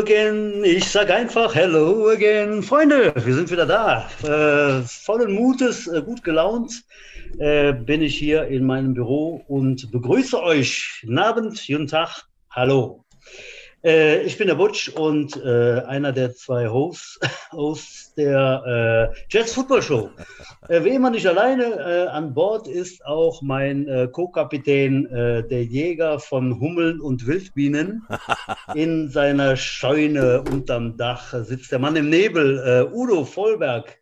Again, ich sag einfach Hello again. Freunde, wir sind wieder da. Äh, vollen Mutes, äh, gut gelaunt äh, bin ich hier in meinem Büro und begrüße euch. Guten Abend, guten Tag, hallo. Äh, ich bin der Butch und äh, einer der zwei Hosts aus der äh, Jets Football Show. Äh, wie immer nicht alleine, äh, an Bord ist auch mein äh, Co-Kapitän, der Jäger von Hummeln und Wildbienen. In seiner Scheune unterm Dach sitzt der Mann im Nebel, Udo Vollberg.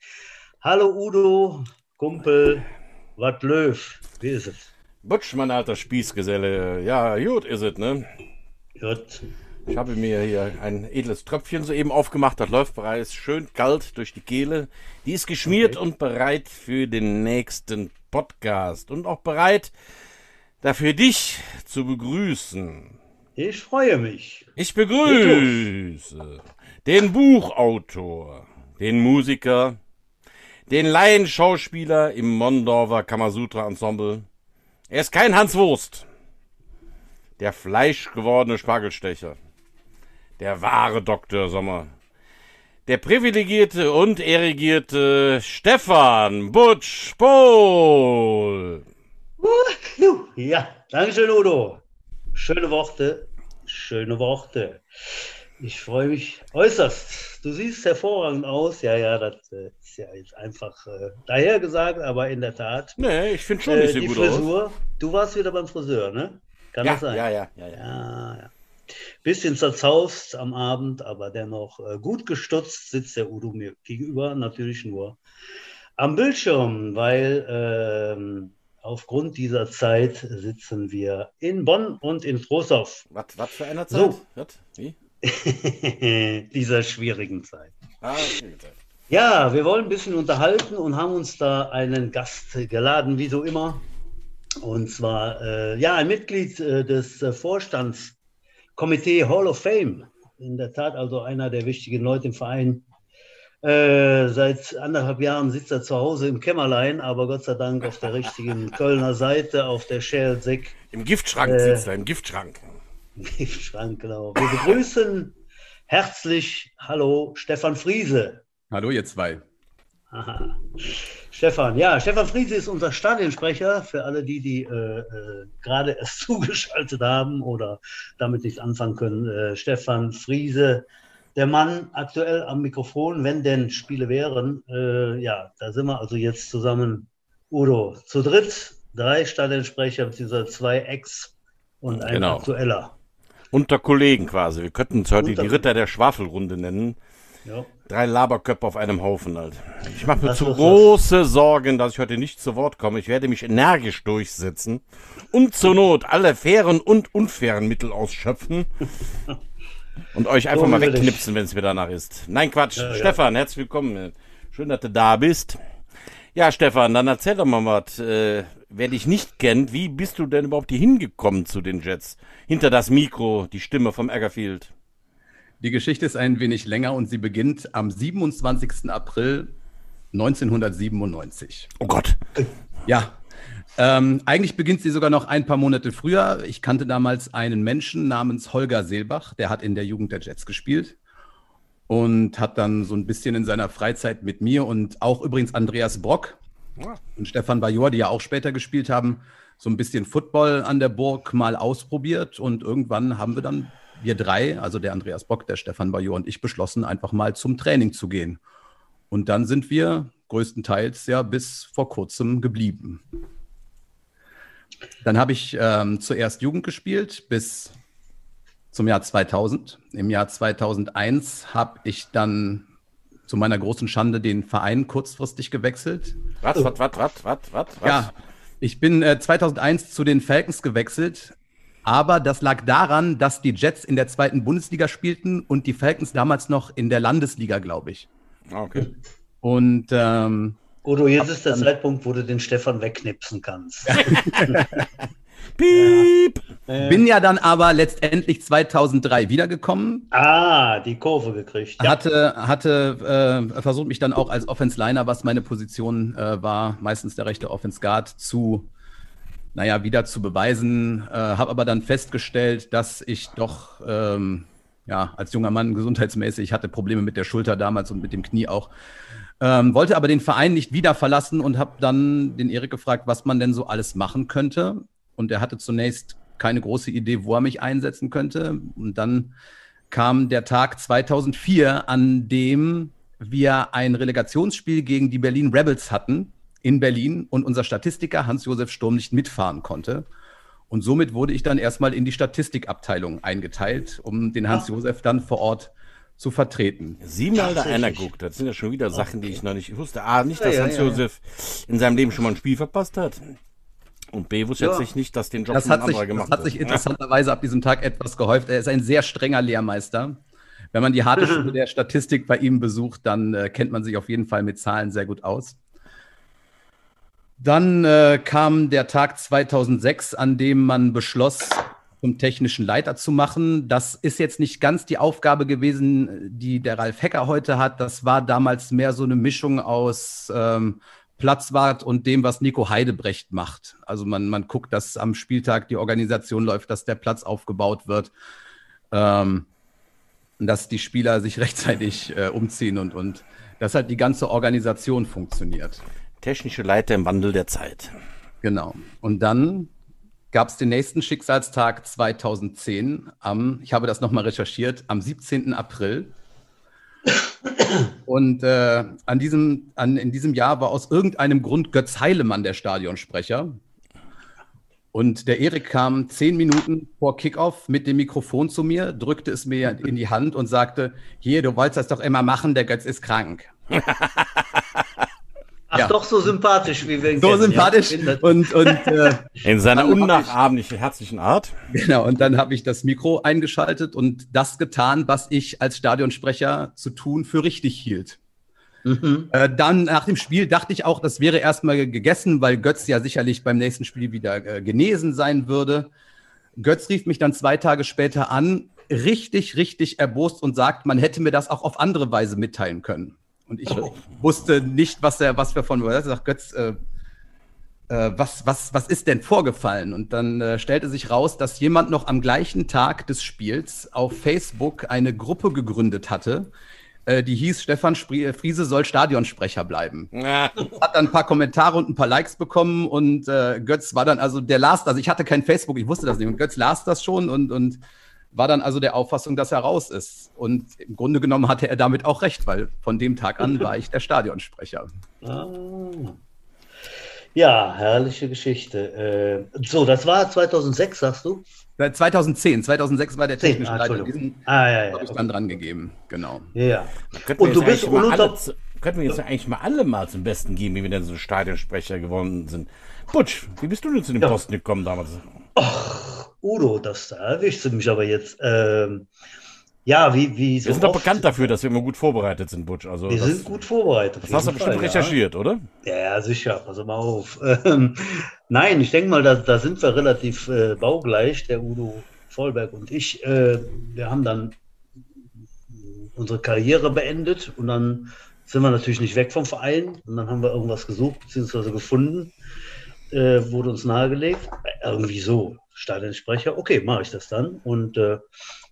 Hallo Udo, Kumpel, was Löw, wie ist es? Butch, mein alter Spießgeselle. Ja, gut ist es, ne? Gut. Ich habe mir hier ein edles Tröpfchen soeben aufgemacht. Das läuft bereits schön kalt durch die Kehle. Die ist geschmiert okay. und bereit für den nächsten Podcast. Und auch bereit, dafür dich zu begrüßen. Ich freue mich. Ich begrüße den Buchautor, den Musiker, den Laienschauspieler im Mondorfer Kamasutra Ensemble. Er ist kein Hans Wurst. Der fleischgewordene Spargelstecher der wahre Dr. Sommer. Der privilegierte und erigierte Stefan Butch Pohl. Ja, danke schön, Udo. Schöne Worte, schöne Worte. Ich freue mich äußerst. Du siehst hervorragend aus. Ja, ja, das äh, ist ja jetzt einfach äh, daher gesagt, aber in der Tat. Nee, ich finde schon, äh, die gut Frisur. Aus. Du warst wieder beim Friseur, ne? Kann ja, das sein? Ja, ja, ja, ja. ja, ja. Bisschen zerzaust am Abend, aber dennoch äh, gut gestutzt sitzt der Udo mir gegenüber, natürlich nur am Bildschirm, weil ähm, aufgrund dieser Zeit sitzen wir in Bonn und in Trostorf. Was, was für eine Zeit? So. Was? Wie? dieser schwierigen Zeit. Ah, schwierige Ja, wir wollen ein bisschen unterhalten und haben uns da einen Gast geladen, wie so immer. Und zwar äh, ja ein Mitglied äh, des äh, Vorstands Komitee Hall of Fame. In der Tat also einer der wichtigen Leute im Verein. Äh, seit anderthalb Jahren sitzt er zu Hause im Kämmerlein, aber Gott sei Dank auf der richtigen Kölner Seite, auf der Schelsig. Im Giftschrank äh, sitzt er, im Giftschrank. Im Giftschrank, genau. Wir begrüßen herzlich, hallo, Stefan Friese. Hallo, ihr zwei. Aha. Stefan, ja, Stefan Friese ist unser Stadionsprecher für alle die, die äh, äh, gerade erst zugeschaltet haben oder damit nichts anfangen können. Äh, Stefan Friese, der Mann aktuell am Mikrofon, wenn denn Spiele wären. Äh, ja, da sind wir also jetzt zusammen, Udo, zu dritt, drei Stadionsprecher bzw. zwei Ex und ein genau. aktueller. Unter Kollegen quasi. Wir könnten uns heute Unter die Ritter der Schwafelrunde nennen. Ja. Drei Laberköpfe auf einem Haufen halt. Ich mache mir zu große das. Sorgen, dass ich heute nicht zu Wort komme. Ich werde mich energisch durchsetzen und zur Not alle fairen und unfairen Mittel ausschöpfen und euch einfach so mal wegknipsen, wenn es mir danach ist. Nein, Quatsch. Ja, Stefan, ja. herzlich willkommen. Schön, dass du da bist. Ja, Stefan, dann erzähl doch mal was. Äh, wer dich nicht kennt, wie bist du denn überhaupt hier hingekommen zu den Jets? Hinter das Mikro, die Stimme vom Eggerfield. Die Geschichte ist ein wenig länger und sie beginnt am 27. April 1997. Oh Gott. Ja. Ähm, eigentlich beginnt sie sogar noch ein paar Monate früher. Ich kannte damals einen Menschen namens Holger Seelbach, der hat in der Jugend der Jets gespielt und hat dann so ein bisschen in seiner Freizeit mit mir und auch übrigens Andreas Brock und Stefan Bajor, die ja auch später gespielt haben, so ein bisschen Football an der Burg mal ausprobiert und irgendwann haben wir dann wir drei, also der Andreas Bock, der Stefan Bajor und ich, beschlossen, einfach mal zum Training zu gehen. Und dann sind wir größtenteils ja bis vor kurzem geblieben. Dann habe ich ähm, zuerst Jugend gespielt bis zum Jahr 2000. Im Jahr 2001 habe ich dann zu meiner großen Schande den Verein kurzfristig gewechselt. Was, was, was, was, was, was? Ja, ich bin äh, 2001 zu den Falcons gewechselt, aber das lag daran, dass die Jets in der zweiten Bundesliga spielten und die Falcons damals noch in der Landesliga, glaube ich. Ah, okay. Und ähm, Udo, jetzt ist der Zeitpunkt, wo du den Stefan wegknipsen kannst. Piep! Ja. Bin ja dann aber letztendlich 2003 wiedergekommen. Ah, die Kurve gekriegt. Ja. Hatte, hatte äh, versucht mich dann auch als Offense-Liner, was meine Position äh, war, meistens der rechte Offense-Guard, zu naja, wieder zu beweisen. Äh, habe aber dann festgestellt, dass ich doch ähm, ja, als junger Mann gesundheitsmäßig, hatte Probleme mit der Schulter damals und mit dem Knie auch. Ähm, wollte aber den Verein nicht wieder verlassen und habe dann den Erik gefragt, was man denn so alles machen könnte. Und er hatte zunächst keine große Idee, wo er mich einsetzen könnte. Und dann kam der Tag 2004, an dem wir ein Relegationsspiel gegen die Berlin Rebels hatten in Berlin und unser Statistiker Hans-Josef Sturm nicht mitfahren konnte. Und somit wurde ich dann erstmal in die Statistikabteilung eingeteilt, um den Hans-Josef dann vor Ort zu vertreten. Sieh mal, da einer guckt. Das sind ja schon wieder Sachen, die ich noch nicht wusste. A, nicht, dass ja, Hans-Josef ja, ja. in seinem Leben schon mal ein Spiel verpasst hat. Und B wusste ja. jetzt nicht, dass den Job das ein anderer sich, gemacht hat. Das hat sich interessanterweise ab diesem Tag etwas gehäuft. Er ist ein sehr strenger Lehrmeister. Wenn man die harte Schule der Statistik bei ihm besucht, dann äh, kennt man sich auf jeden Fall mit Zahlen sehr gut aus. Dann äh, kam der Tag 2006, an dem man beschloss, zum technischen Leiter zu machen. Das ist jetzt nicht ganz die Aufgabe gewesen, die der Ralf Hecker heute hat. Das war damals mehr so eine Mischung aus ähm, Platzwart und dem, was Nico Heidebrecht macht. Also man, man guckt, dass am Spieltag die Organisation läuft, dass der Platz aufgebaut wird, ähm, dass die Spieler sich rechtzeitig äh, umziehen und, und dass halt die ganze Organisation funktioniert. Technische Leiter im Wandel der Zeit. Genau. Und dann gab es den nächsten Schicksalstag 2010 am, ich habe das nochmal recherchiert, am 17. April. Und äh, an diesem, an, in diesem Jahr war aus irgendeinem Grund Götz Heilemann der Stadionsprecher. Und der Erik kam zehn Minuten vor Kickoff mit dem Mikrofon zu mir, drückte es mir in die Hand und sagte: Hier, du wolltest das doch immer machen, der Götz ist krank. Ach, ja. doch so sympathisch, wie wir ihn So sympathisch ja. und, und äh, in seiner unnachahmlichen, herzlichen Art. Genau, und dann habe ich das Mikro eingeschaltet und das getan, was ich als Stadionsprecher zu tun für richtig hielt. Mhm. Äh, dann nach dem Spiel dachte ich auch, das wäre erstmal gegessen, weil Götz ja sicherlich beim nächsten Spiel wieder äh, genesen sein würde. Götz rief mich dann zwei Tage später an, richtig, richtig erbost und sagt, man hätte mir das auch auf andere Weise mitteilen können. Und ich oh. wusste nicht, was er, was wir von Er sagt, Götz, äh, äh, was, was, was ist denn vorgefallen? Und dann äh, stellte sich raus, dass jemand noch am gleichen Tag des Spiels auf Facebook eine Gruppe gegründet hatte, äh, die hieß Stefan äh, Friese soll Stadionsprecher bleiben. Ja. Hat dann ein paar Kommentare und ein paar Likes bekommen und äh, Götz war dann also, der las, also ich hatte kein Facebook, ich wusste das nicht und Götz las das schon und, und war dann also der Auffassung, dass er raus ist. Und im Grunde genommen hatte er damit auch recht, weil von dem Tag an war ich der Stadionsprecher. Ah. Ja, herrliche Geschichte. Äh, so, das war 2006, sagst du? 2010, 2006 war der technische ah, Leiter. Diesen ah, ja, ja, habe ich dann dran gegeben, genau. Ja. Und du bist ununter... Könnten wir jetzt eigentlich mal alle mal zum Besten geben, wie wir denn so Stadionsprecher geworden sind. Butsch, wie bist du denn zu dem ja. Posten gekommen damals? Ach, Udo, das da erwischst du mich aber jetzt. Ähm, ja, wie, wie so Wir sind doch bekannt dafür, dass wir immer gut vorbereitet sind, Butch. Also wir das, sind gut vorbereitet. Das hast du bestimmt Fall, recherchiert, ja. oder? Ja, sicher. Pass mal auf. Ähm, nein, ich denke mal, da, da sind wir relativ äh, baugleich, der Udo Vollberg und ich. Äh, wir haben dann unsere Karriere beendet und dann sind wir natürlich nicht weg vom Verein und dann haben wir irgendwas gesucht bzw. gefunden äh, wurde uns nahegelegt. Irgendwie so, Stadionsprecher, okay, mache ich das dann. Und äh,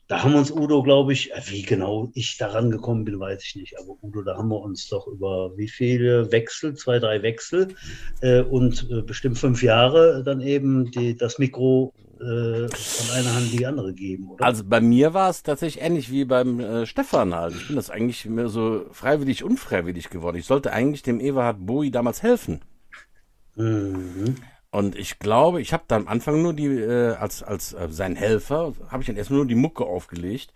da haben wir uns Udo, glaube ich, äh, wie genau ich daran gekommen bin, weiß ich nicht. Aber Udo, da haben wir uns doch über wie viele Wechsel, zwei, drei Wechsel äh, und äh, bestimmt fünf Jahre dann eben die, das Mikro äh, von einer Hand die andere geben, oder? Also bei mir war es tatsächlich ähnlich wie beim äh, Stefan halt. Ich bin das eigentlich mehr so freiwillig, unfreiwillig geworden. Ich sollte eigentlich dem Eberhard Boi damals helfen. Mhm. Und ich glaube, ich habe da am Anfang nur die, äh, als, als äh, sein Helfer, habe ich dann erstmal nur die Mucke aufgelegt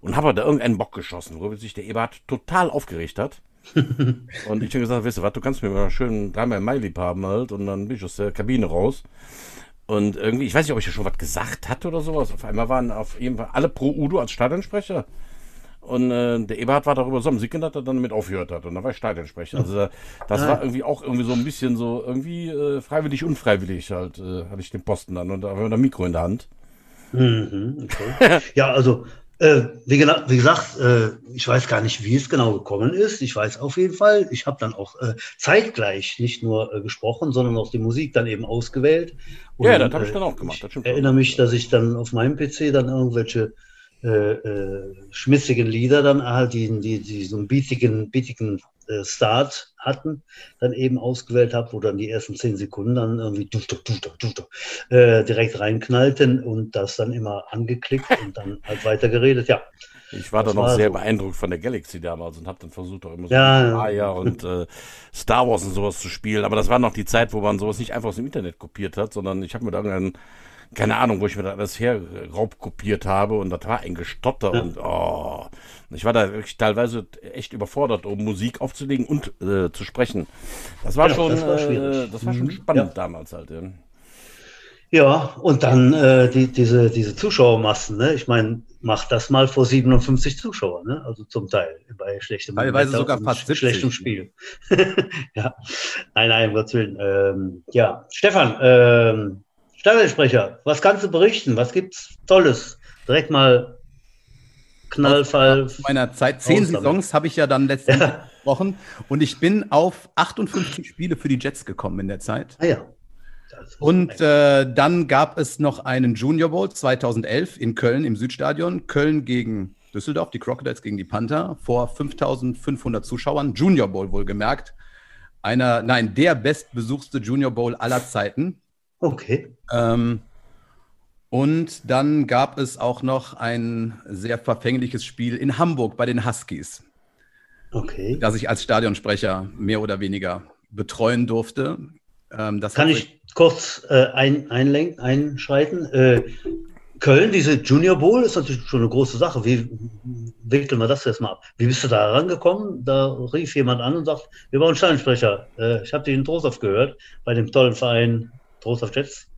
und habe da irgendeinen Bock geschossen, wo sich der Eberhard total aufgeregt hat. und ich habe gesagt, weißt du was, du kannst mir mal schön dreimal Mai lieb haben halt und dann bin ich aus der Kabine raus. Und irgendwie, ich weiß nicht, ob ich ja schon was gesagt hatte oder sowas. Auf einmal waren auf jeden Fall alle pro Udo als Stadionsprecher. Und äh, der Eberhard war darüber so am Sicken, dass er dann damit aufgehört hat. Und da war ich Stadionsprecher. Also das war irgendwie auch irgendwie so ein bisschen so, irgendwie äh, freiwillig, unfreiwillig halt, äh, hatte ich den Posten dann und da war ein Mikro in der Hand. Mhm, okay. ja, also äh, wie, wie, gesagt, äh, ich weiß gar nicht, wie es genau gekommen ist. Ich weiß auf jeden Fall, ich habe dann auch äh, zeitgleich nicht nur gesprochen, sondern auch die Musik dann eben ausgewählt. Und, ja, das habe ich dann auch gemacht. Ich erinnere mich, dass ich dann auf meinem PC dann irgendwelche schmissigen Lieder dann halt, die, die, die so einen beatigen, beatigen äh, Start hatten, dann eben ausgewählt habe, wo dann die ersten zehn Sekunden dann irgendwie dufter, dufter, dufter, äh, direkt reinknallten und das dann immer angeklickt und dann halt weiter geredet, ja. Ich war dann noch sehr so. beeindruckt von der Galaxy damals und habe dann versucht, auch immer so ja, Maya und äh, Star Wars und sowas zu spielen. Aber das war noch die Zeit, wo man sowas nicht einfach aus dem Internet kopiert hat, sondern ich habe mir da irgendeinen keine Ahnung, wo ich mir das alles her raubkopiert habe und das war ein Gestotter ja. und oh, ich war da wirklich teilweise echt überfordert, um Musik aufzulegen und äh, zu sprechen. Das war ja, schon, das war, äh, das war schon mhm. spannend ja. damals halt. Ja. Ja, und dann äh, die, diese, diese Zuschauermassen, ne? Ich meine, mach das mal vor 57 Zuschauern, ne? Also zum Teil bei schlechtem Teilweise Wetter sogar fast 70. schlechtem Spiel. ja, nein, nein, um Gottes Willen. Ähm, ja, Stefan, ähm, Stadionsprecher, was kannst du berichten? Was gibt's Tolles? Direkt mal Knallfall. Aus meiner Zeit, zehn Saisons habe ich ja dann letztendlich ja. gesprochen und ich bin auf 58 Spiele für die Jets gekommen in der Zeit. Ah ja. Und äh, dann gab es noch einen Junior Bowl 2011 in Köln im Südstadion. Köln gegen Düsseldorf, die Crocodiles gegen die Panther vor 5500 Zuschauern. Junior Bowl wohlgemerkt. Einer, nein, der bestbesuchte Junior Bowl aller Zeiten. Okay. Ähm, und dann gab es auch noch ein sehr verfängliches Spiel in Hamburg bei den Huskies. Okay. Das ich als Stadionsprecher mehr oder weniger betreuen durfte. Ähm, Kann ich kurz äh, ein, einlenken, einschreiten? Äh, Köln, diese Junior Bowl ist natürlich schon eine große Sache. Wie wickeln wir das jetzt mal ab? Wie bist du da rangekommen? Da rief jemand an und sagt, wir brauchen Stadionsprecher. Äh, ich habe dich in Trostorf gehört, bei dem tollen Verein Trost auf Jets?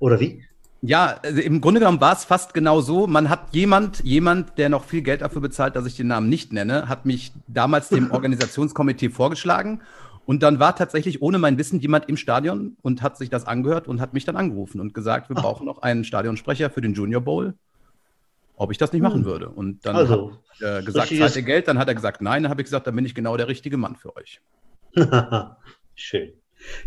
Oder wie? Ja, also im Grunde genommen war es fast genau so. Man hat jemand, jemand, der noch viel Geld dafür bezahlt, dass ich den Namen nicht nenne, hat mich damals dem Organisationskomitee vorgeschlagen. Und dann war tatsächlich ohne mein Wissen jemand im Stadion und hat sich das angehört und hat mich dann angerufen und gesagt, wir brauchen noch einen Stadionsprecher für den Junior Bowl, ob ich das nicht machen hm. würde. Und dann also, hat er gesagt, zahlt ihr Geld? Dann hat er gesagt, nein. Dann habe ich gesagt, dann bin ich genau der richtige Mann für euch. Schön.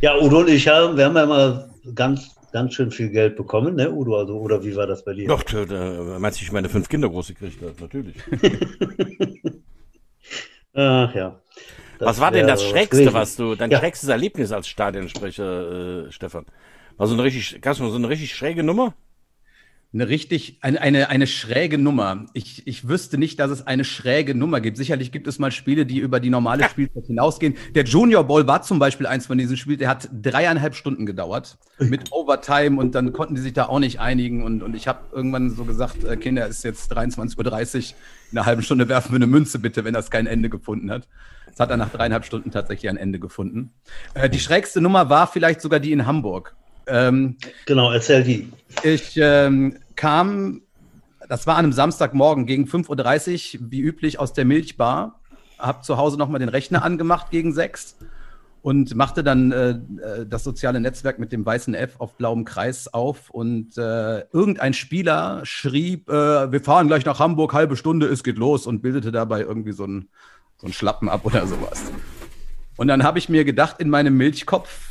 Ja, Udo und ich haben, wir haben ja immer ganz, ganz schön viel Geld bekommen, ne, Udo? Also, oder wie war das bei dir? Doch, da meinst du, ich meine fünf Kinder groß gekriegt habe, natürlich. Ach ja. Das was war denn das Schrägste, was du, dein ja. schrägstes Erlebnis als Stadionsprecher, äh, Stefan? War so eine richtig, kannst du mal so eine richtig schräge Nummer? Eine richtig, eine, eine, eine schräge Nummer. Ich, ich wüsste nicht, dass es eine schräge Nummer gibt. Sicherlich gibt es mal Spiele, die über die normale Spielzeit hinausgehen. Der Junior Bowl war zum Beispiel eins von diesen Spielen, der hat dreieinhalb Stunden gedauert mit Overtime und dann konnten die sich da auch nicht einigen. Und, und ich habe irgendwann so gesagt, äh, Kinder, es ist jetzt 23.30 Uhr, in einer halben Stunde werfen wir eine Münze bitte, wenn das kein Ende gefunden hat. Es hat dann nach dreieinhalb Stunden tatsächlich ein Ende gefunden. Äh, die schrägste Nummer war vielleicht sogar die in Hamburg. Ähm, genau, erzähl die. Ich ähm, kam, das war an einem Samstagmorgen gegen 5.30 Uhr, wie üblich, aus der Milchbar. Hab zu Hause nochmal den Rechner angemacht gegen sechs und machte dann äh, äh, das soziale Netzwerk mit dem weißen F auf blauem Kreis auf und äh, irgendein Spieler schrieb, äh, wir fahren gleich nach Hamburg, halbe Stunde, es geht los und bildete dabei irgendwie so ein, so ein Schlappen ab oder sowas. Und dann habe ich mir gedacht in meinem Milchkopf,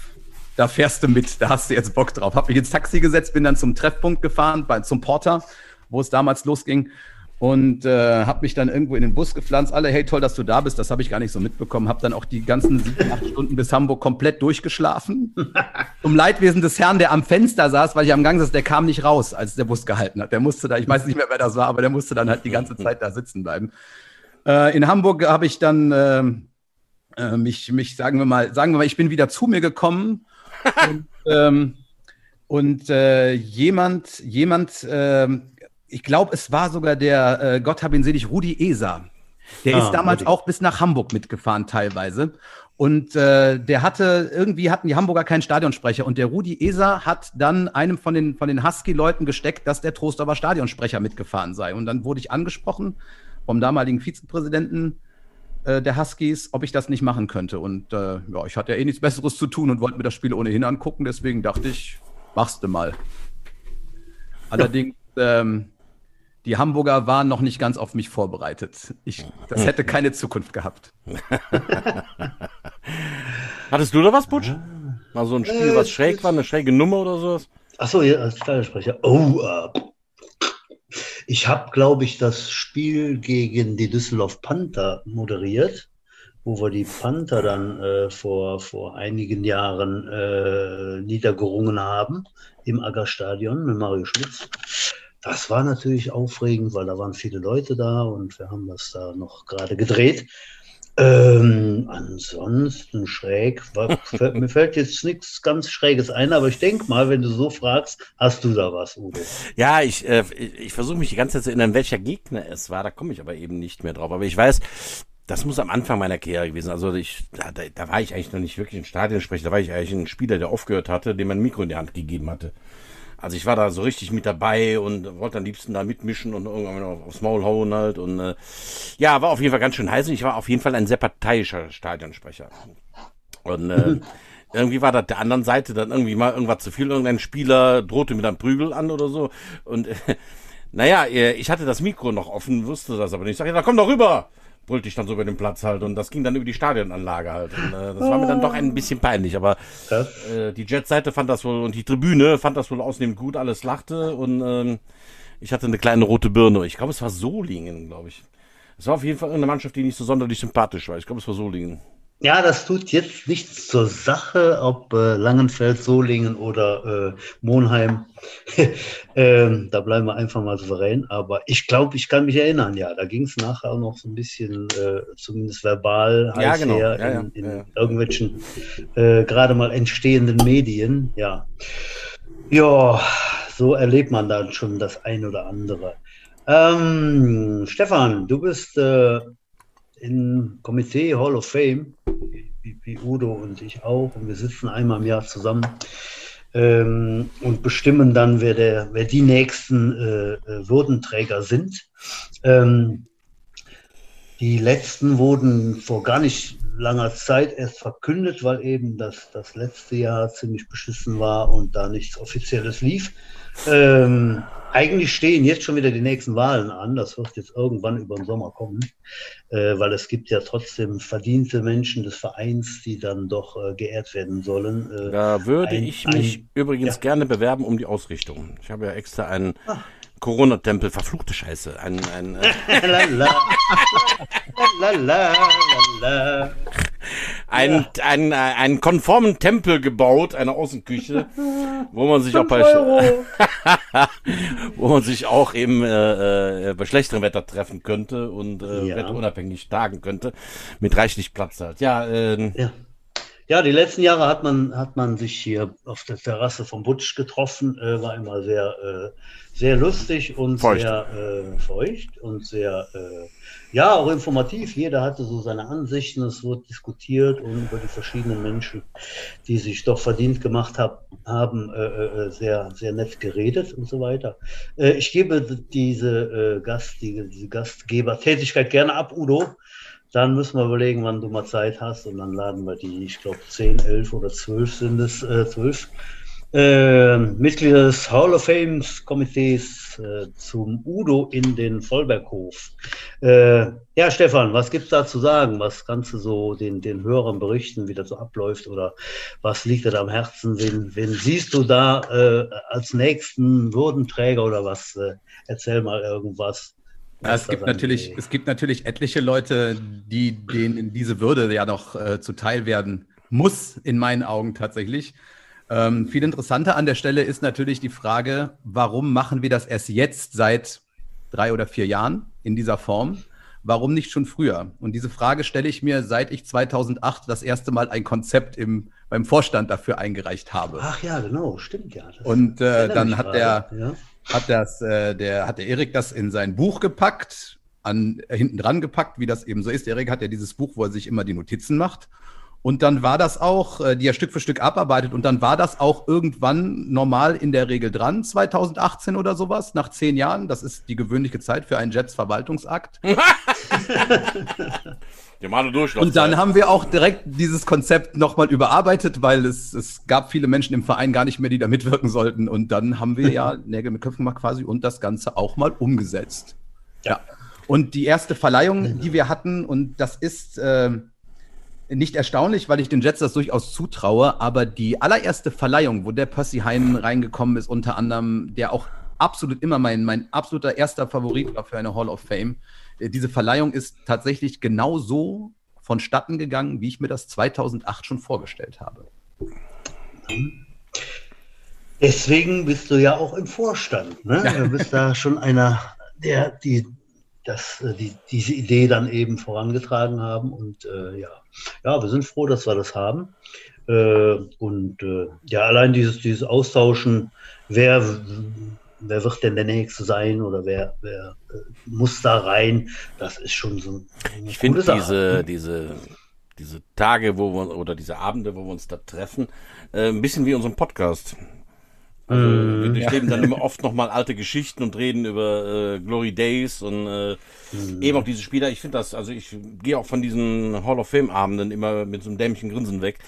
da fährst du mit, da hast du jetzt Bock drauf. Hab mich ins Taxi gesetzt, bin dann zum Treffpunkt gefahren, bei, zum Porter, wo es damals losging und äh, habe mich dann irgendwo in den Bus gepflanzt. Alle, hey, toll, dass du da bist. Das habe ich gar nicht so mitbekommen. Habe dann auch die ganzen sieben, acht Stunden bis Hamburg komplett durchgeschlafen. Zum Leidwesen des Herrn, der am Fenster saß, weil ich am Gang saß, der kam nicht raus, als der Bus gehalten hat. Der musste da, ich weiß nicht mehr, wer das war, aber der musste dann halt die ganze Zeit da sitzen bleiben. Äh, in Hamburg habe ich dann äh, äh mich, mich, sagen wir mal, sagen wir mal, ich bin wieder zu mir gekommen und, ähm, und äh, jemand, jemand, äh, ich glaube, es war sogar der, äh, Gott hab ihn selig, Rudi Eser. Der ah, ist damals Rudi. auch bis nach Hamburg mitgefahren teilweise. Und äh, der hatte, irgendwie hatten die Hamburger keinen Stadionsprecher. Und der Rudi Eser hat dann einem von den, von den Husky-Leuten gesteckt, dass der Trostorfer Stadionsprecher mitgefahren sei. Und dann wurde ich angesprochen vom damaligen Vizepräsidenten äh, der Huskies, ob ich das nicht machen könnte. Und äh, ja, ich hatte ja eh nichts Besseres zu tun und wollte mir das Spiel ohnehin angucken, deswegen dachte ich, machst du mal. Allerdings, ähm, die Hamburger waren noch nicht ganz auf mich vorbereitet. Ich, das hätte keine Zukunft gehabt. Hattest du da was, Butch? Mal so ein Spiel, was schräg war, eine schräge Nummer oder sowas? Achso, ja, als Stadionsprecher. Oh, uh, Ich habe, glaube ich, das Spiel gegen die Düsseldorf Panther moderiert, wo wir die Panther dann äh, vor, vor einigen Jahren äh, niedergerungen haben im Aggerstadion mit Mario Schmitz. Das war natürlich aufregend, weil da waren viele Leute da und wir haben das da noch gerade gedreht. Ähm, ansonsten schräg, mir fällt jetzt nichts ganz Schräges ein, aber ich denke mal, wenn du so fragst, hast du da was, Udo? Ja, ich, äh, ich versuche mich die ganze Zeit zu erinnern, welcher Gegner es war, da komme ich aber eben nicht mehr drauf. Aber ich weiß, das muss am Anfang meiner Karriere gewesen. Also ich, da, da war ich eigentlich noch nicht wirklich ein Stadionsprecher, da war ich eigentlich ein Spieler, der aufgehört hatte, dem man ein Mikro in die Hand gegeben hatte. Also ich war da so richtig mit dabei und wollte am liebsten da mitmischen und irgendwann aufs Maul hauen halt. Und äh, ja, war auf jeden Fall ganz schön heiß und ich war auf jeden Fall ein sehr parteiischer Stadionsprecher. Und äh, irgendwie war das der anderen Seite dann irgendwie mal irgendwas zu viel. Irgendein Spieler drohte mit einem Prügel an oder so. Und äh, naja, ich hatte das Mikro noch offen, wusste das aber nicht. Ich sag, ja, komm doch rüber brüllte ich dann so über den Platz halt und das ging dann über die Stadionanlage halt. Und, äh, das war mir dann doch ein bisschen peinlich, aber äh, die Jet-Seite fand das wohl und die Tribüne fand das wohl ausnehmend gut, alles lachte und ähm, ich hatte eine kleine rote Birne. Ich glaube, es war Solingen, glaube ich. Es war auf jeden Fall eine Mannschaft, die nicht so sonderlich sympathisch war. Ich glaube, es war Solingen. Ja, das tut jetzt nichts zur Sache, ob äh, Langenfeld, Solingen oder äh, Monheim. ähm, da bleiben wir einfach mal souverän. Aber ich glaube, ich kann mich erinnern, ja, da ging es nachher auch noch so ein bisschen, äh, zumindest verbal, ja, genau. her ja, in, in ja, irgendwelchen äh, gerade mal entstehenden Medien. Ja. ja, so erlebt man dann schon das ein oder andere. Ähm, Stefan, du bist äh, im Komitee Hall of Fame, wie, wie, Udo und ich auch, und wir sitzen einmal im Jahr zusammen ähm, und bestimmen dann, wer, der, wer die nächsten äh, äh, Würdenträger sind. Ähm, die letzten wurden vor gar nicht langer Zeit erst verkündet, weil eben das, das letzte Jahr ziemlich beschissen war und da nichts Offizielles lief. Ähm, eigentlich stehen jetzt schon wieder die nächsten Wahlen an. Das wird jetzt irgendwann über den Sommer kommen, äh, weil es gibt ja trotzdem verdiente Menschen des Vereins, die dann doch äh, geehrt werden sollen. Äh, da würde ein, ich mich ein, übrigens ja. gerne bewerben um die Ausrichtung. Ich habe ja extra einen ah. Corona-Tempel, verfluchte Scheiße. Ein, ein, äh, Lala. Lala. Lala ein, ja. ein, einen konformen Tempel gebaut, eine Außenküche, wo man sich auch bei, wo man sich auch eben äh, äh, bei schlechterem Wetter treffen könnte und äh, ja. wetterunabhängig tagen könnte, mit reichlich Platz halt. Ja, äh, ja. Ja, die letzten Jahre hat man, hat man sich hier auf der Terrasse vom Butsch getroffen, äh, war immer sehr, äh, sehr lustig und feucht. sehr äh, feucht und sehr äh, ja, auch informativ. Jeder hatte so seine Ansichten. Es wurde diskutiert und über die verschiedenen Menschen, die sich doch verdient gemacht hab, haben, äh, äh, sehr, sehr nett geredet und so weiter. Ich gebe diese, Gast, die, diese Gastgebertätigkeit gerne ab, Udo. Dann müssen wir überlegen, wann du mal Zeit hast und dann laden wir die, ich glaube, 10, 11 oder 12 sind es, äh, 12 äh, Mitglieder des Hall of Fame Komitees äh, zum Udo in den Vollberghof. Äh, ja, Stefan, was gibt es da zu sagen? Was kannst du so den, den Hörern berichten, wie das so abläuft oder was liegt dir da am Herzen? Wen, wen siehst du da äh, als nächsten Würdenträger oder was? Äh, erzähl mal irgendwas. Ja, es gibt natürlich, es gibt natürlich etliche Leute, die denen diese Würde ja noch äh, zuteil werden muss, in meinen Augen tatsächlich. Ähm, viel interessanter an der Stelle ist natürlich die Frage, warum machen wir das erst jetzt seit drei oder vier Jahren in dieser Form? Warum nicht schon früher? Und diese Frage stelle ich mir, seit ich 2008 das erste Mal ein Konzept im, beim Vorstand dafür eingereicht habe. Ach ja, genau, stimmt ja. Das Und äh, dann hat der, ja. Hat das, äh, der, hat der Erik das in sein Buch gepackt, an, äh, hinten dran gepackt, wie das eben so ist. Erik hat ja dieses Buch, wo er sich immer die Notizen macht. Und dann war das auch, äh, die er Stück für Stück abarbeitet, und dann war das auch irgendwann normal in der Regel dran, 2018 oder sowas, nach zehn Jahren. Das ist die gewöhnliche Zeit für einen Jets-Verwaltungsakt. und dann haben wir auch direkt dieses Konzept nochmal überarbeitet, weil es, es gab viele Menschen im Verein gar nicht mehr, die da mitwirken sollten. Und dann haben wir ja Nägel mit Köpfen gemacht quasi und das Ganze auch mal umgesetzt. Ja. Und die erste Verleihung, die wir hatten, und das ist. Äh, nicht erstaunlich, weil ich den Jets das durchaus zutraue, aber die allererste Verleihung, wo der Percy Hein reingekommen ist, unter anderem, der auch absolut immer mein, mein absoluter erster Favorit war für eine Hall of Fame. Äh, diese Verleihung ist tatsächlich genau so vonstatten gegangen, wie ich mir das 2008 schon vorgestellt habe. Deswegen bist du ja auch im Vorstand. Ne? Du bist da schon einer, der die, das, äh, die, diese Idee dann eben vorangetragen haben. Und äh, ja. ja, wir sind froh, dass wir das haben. Äh, und äh, ja, allein dieses, dieses Austauschen, wer, wer wird denn der Nächste sein oder wer, wer äh, muss da rein, das ist schon so. Ich finde diese, diese, diese Tage, wo wir oder diese Abende, wo wir uns da treffen, äh, ein bisschen wie unseren Podcast. Also mm, wir durchleben ja. dann immer oft nochmal alte Geschichten und reden über äh, Glory Days und äh, mm. eben auch diese Spieler. Ich finde das, also ich gehe auch von diesen Hall of Fame Abenden immer mit so einem dämlichen Grinsen weg,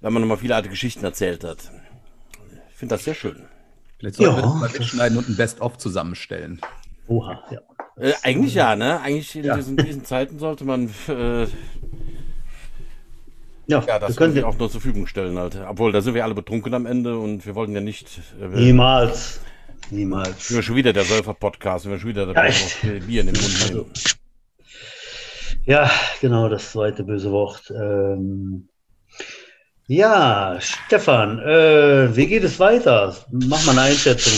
weil man nochmal viele alte Geschichten erzählt hat. Ich finde das sehr schön. Vielleicht sollten ja, wir das mal wegschneiden und ein Best-of zusammenstellen. Oha, ja. Äh, eigentlich ja, ne? Eigentlich in ja. diesen, diesen, Zeiten sollte man äh, ja, ja, das können wir auch nur zur Verfügung stellen, halt. Obwohl, da sind wir alle betrunken am Ende und wir wollten ja nicht. Äh, Niemals. Niemals. Wir schon wieder der Säufer-Podcast, wir schon wieder der ja, Bier in den Mund nehmen. Ja, genau, das zweite böse Wort. Ähm, ja, Stefan, äh, wie geht es weiter? Mach mal eine Einschätzung.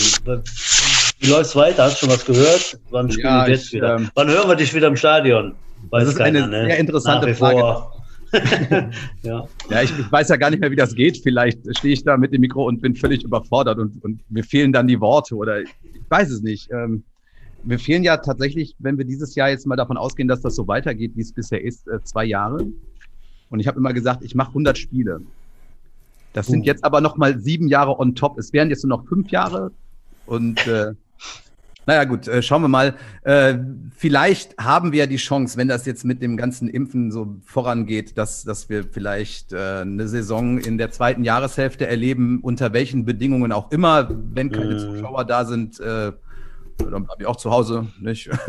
Wie läuft es weiter? Hast du schon was gehört? Wann spielen ja, wir jetzt wieder? Ähm, Wann hören wir dich wieder im Stadion? Weiß das ist keiner, eine ne? sehr interessante Frage. Ja. ja, ich, ich, weiß ja gar nicht mehr, wie das geht. Vielleicht stehe ich da mit dem Mikro und bin völlig überfordert und, und mir fehlen dann die Worte oder ich weiß es nicht. Ähm, mir fehlen ja tatsächlich, wenn wir dieses Jahr jetzt mal davon ausgehen, dass das so weitergeht, wie es bisher ist, äh, zwei Jahre. Und ich habe immer gesagt, ich mache 100 Spiele. Das sind jetzt aber noch mal sieben Jahre on top. Es wären jetzt nur noch fünf Jahre und äh, naja gut, äh, schauen wir mal. Äh, vielleicht haben wir ja die Chance, wenn das jetzt mit dem ganzen Impfen so vorangeht, dass, dass wir vielleicht äh, eine Saison in der zweiten Jahreshälfte erleben, unter welchen Bedingungen auch immer, wenn keine mm. Zuschauer da sind. Äh, dann bleibe ich auch zu Hause, nicht?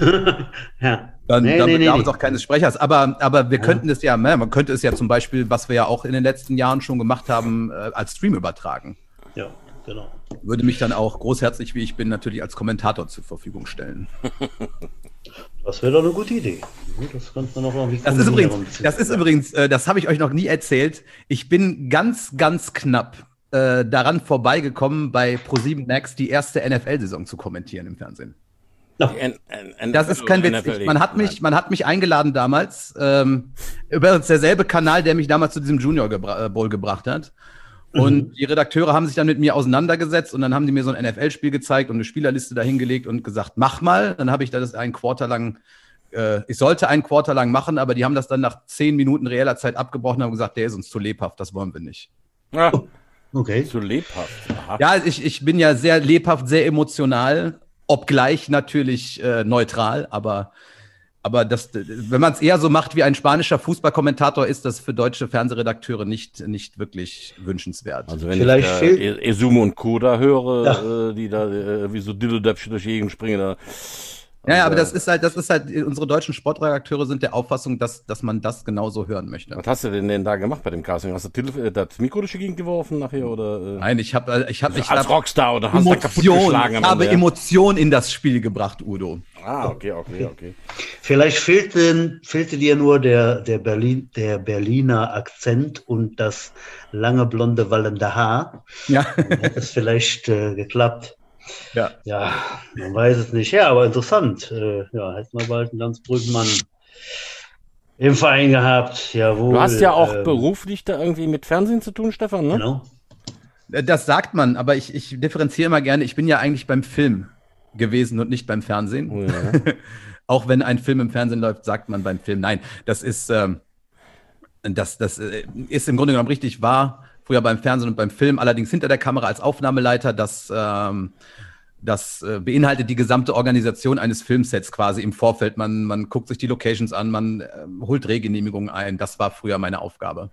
ja. Dann, nee, dann nee, bedarf nee, es auch keines Sprechers. Aber, aber wir ja. könnten es ja, ne, man könnte es ja zum Beispiel, was wir ja auch in den letzten Jahren schon gemacht haben, äh, als Stream übertragen. Ja, genau würde mich dann auch großherzig, wie ich bin, natürlich als Kommentator zur Verfügung stellen. Das wäre doch eine gute Idee. Das könnte man noch irgendwie Das ist übrigens, das ist übrigens, äh, das habe ich euch noch nie erzählt. Ich bin ganz, ganz knapp äh, daran vorbeigekommen, bei ProSieben Max die erste NFL-Saison zu kommentieren im Fernsehen. No. das ist kein Witz. Ich, man hat mich, man hat mich eingeladen damals ähm, über derselbe Kanal, der mich damals zu diesem Junior gebra Bowl gebracht hat. Und mhm. die Redakteure haben sich dann mit mir auseinandergesetzt und dann haben die mir so ein NFL-Spiel gezeigt und eine Spielerliste dahingelegt und gesagt, mach mal. Dann habe ich das einen Quarter lang, äh, ich sollte einen Quarter lang machen, aber die haben das dann nach zehn Minuten reeller Zeit abgebrochen und haben gesagt, der ist uns zu lebhaft, das wollen wir nicht. Ja. Okay. Zu lebhaft. Aha. Ja, ich, ich bin ja sehr lebhaft, sehr emotional, obgleich natürlich äh, neutral, aber aber das, wenn man es eher so macht wie ein spanischer Fußballkommentator, ist das für deutsche Fernsehredakteure nicht, nicht wirklich wünschenswert. Also wenn Vielleicht ich da Esume und Koda höre, ja. äh, die da äh, wie so Dilledöpfchen durch die Gegend springen, da ja, ja, aber das ist halt, das ist halt, unsere deutschen Sportredakteure sind der Auffassung, dass, dass man das genauso hören möchte. Was hast du denn, denn da gemacht bei dem Casting? Hast du äh, das Mikro durch die Gegend geworfen nachher oder? Äh? Nein, ich habe, ich habe, also als Rockstar oder hast du kaputt geschlagen? Ich habe Emotion in das Spiel gebracht, Udo. Ah, okay, okay, okay. Vielleicht fehlte, fehlte dir nur der, der, Berlin, der Berliner Akzent und das lange blonde wallende Haar. Ja. Dann hätte es vielleicht äh, geklappt. Ja. ja, man weiß es nicht. Ja, aber interessant. Äh, ja, hätten wir bald einen ganz Brückenmann im Verein gehabt. Jawohl. Du hast ja auch ähm, beruflich da irgendwie mit Fernsehen zu tun, Stefan, ne? Genau. Äh, das sagt man, aber ich, ich differenziere immer gerne. Ich bin ja eigentlich beim Film gewesen und nicht beim Fernsehen. Oh ja. auch wenn ein Film im Fernsehen läuft, sagt man beim Film. Nein, das ist, ähm, das, das äh, ist im Grunde genommen richtig wahr früher beim Fernsehen und beim Film, allerdings hinter der Kamera als Aufnahmeleiter. Das, ähm, das äh, beinhaltet die gesamte Organisation eines Filmsets quasi im Vorfeld. Man, man guckt sich die Locations an, man äh, holt Drehgenehmigungen ein. Das war früher meine Aufgabe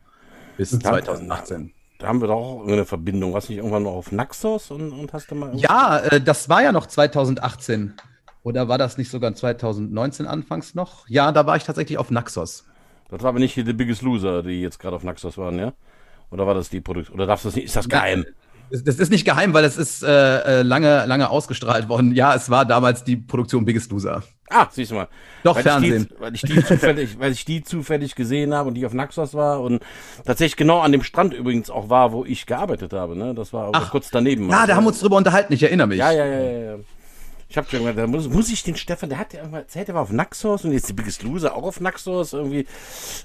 bis 2018. Da haben wir doch auch eine Verbindung. Warst du nicht irgendwann noch auf Naxos und, und hast du mal. Ja, äh, das war ja noch 2018. Oder war das nicht sogar 2019 anfangs noch? Ja, da war ich tatsächlich auf Naxos. Das war aber nicht die Biggest Loser, die jetzt gerade auf Naxos waren, ja? Oder war das die Produktion? Oder darfst du das nicht? Ist das geheim? Das ist nicht geheim, weil es ist äh, äh, lange, lange ausgestrahlt worden. Ja, es war damals die Produktion Biggest Loser. Ah, siehst du mal. Doch, weil Fernsehen. Ich die, weil, ich die zufällig, weil ich die zufällig gesehen habe und die auf Naxos war und tatsächlich genau an dem Strand übrigens auch war, wo ich gearbeitet habe. Ne? Das war Ach, kurz daneben. Ja, da haben wir uns drüber unterhalten, ich erinnere mich. Ja, ja, ja, ja. Ich habe schon gedacht, da muss, muss ich den Stefan, der hat ja irgendwann erzählt, der war auf Naxos und jetzt die Biggest Loser auch auf Naxos. Irgendwie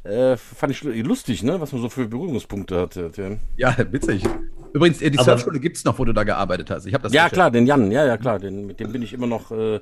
äh, fand ich lustig, ne? was man so für Berührungspunkte hatte. Ja, witzig. Übrigens, die Surfschule gibt es noch, wo du da gearbeitet hast. Ich das Ja, klar, den Jan, ja, ja, klar. Den, mit dem bin ich immer noch. Äh,